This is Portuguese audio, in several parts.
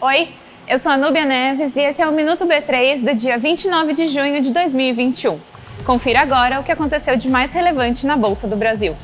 Oi, eu sou a Núbia Neves e esse é o Minuto B3 do dia 29 de junho de 2021. Confira agora o que aconteceu de mais relevante na Bolsa do Brasil.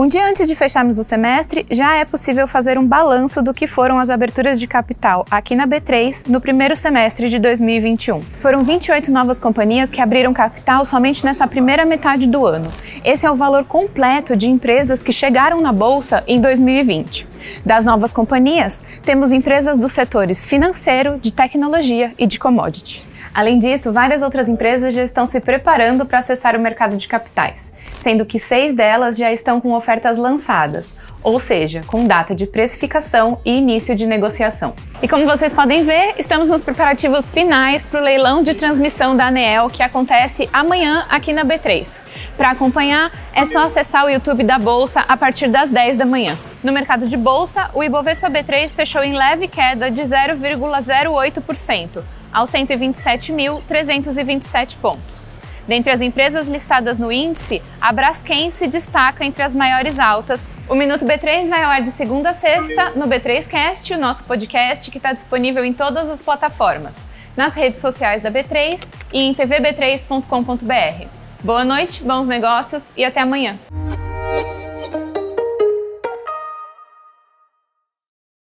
Um dia antes de fecharmos o semestre, já é possível fazer um balanço do que foram as aberturas de capital aqui na B3 no primeiro semestre de 2021. Foram 28 novas companhias que abriram capital somente nessa primeira metade do ano. Esse é o valor completo de empresas que chegaram na bolsa em 2020. Das novas companhias, temos empresas dos setores financeiro, de tecnologia e de commodities. Além disso, várias outras empresas já estão se preparando para acessar o mercado de capitais, sendo que seis delas já estão com ofertas lançadas, ou seja, com data de precificação e início de negociação. E como vocês podem ver, estamos nos preparativos finais para o leilão de transmissão da ANEEL que acontece amanhã aqui na B3. Para acompanhar, é só acessar o YouTube da Bolsa a partir das 10 da manhã. No mercado de bolsa, o Ibovespa B3 fechou em leve queda de 0,08%, aos 127.327 pontos. Dentre as empresas listadas no índice, a Braskem se destaca entre as maiores altas. O Minuto B3 vai ao ar de segunda a sexta no B3Cast, o nosso podcast que está disponível em todas as plataformas, nas redes sociais da B3 e em tvb3.com.br. Boa noite, bons negócios e até amanhã.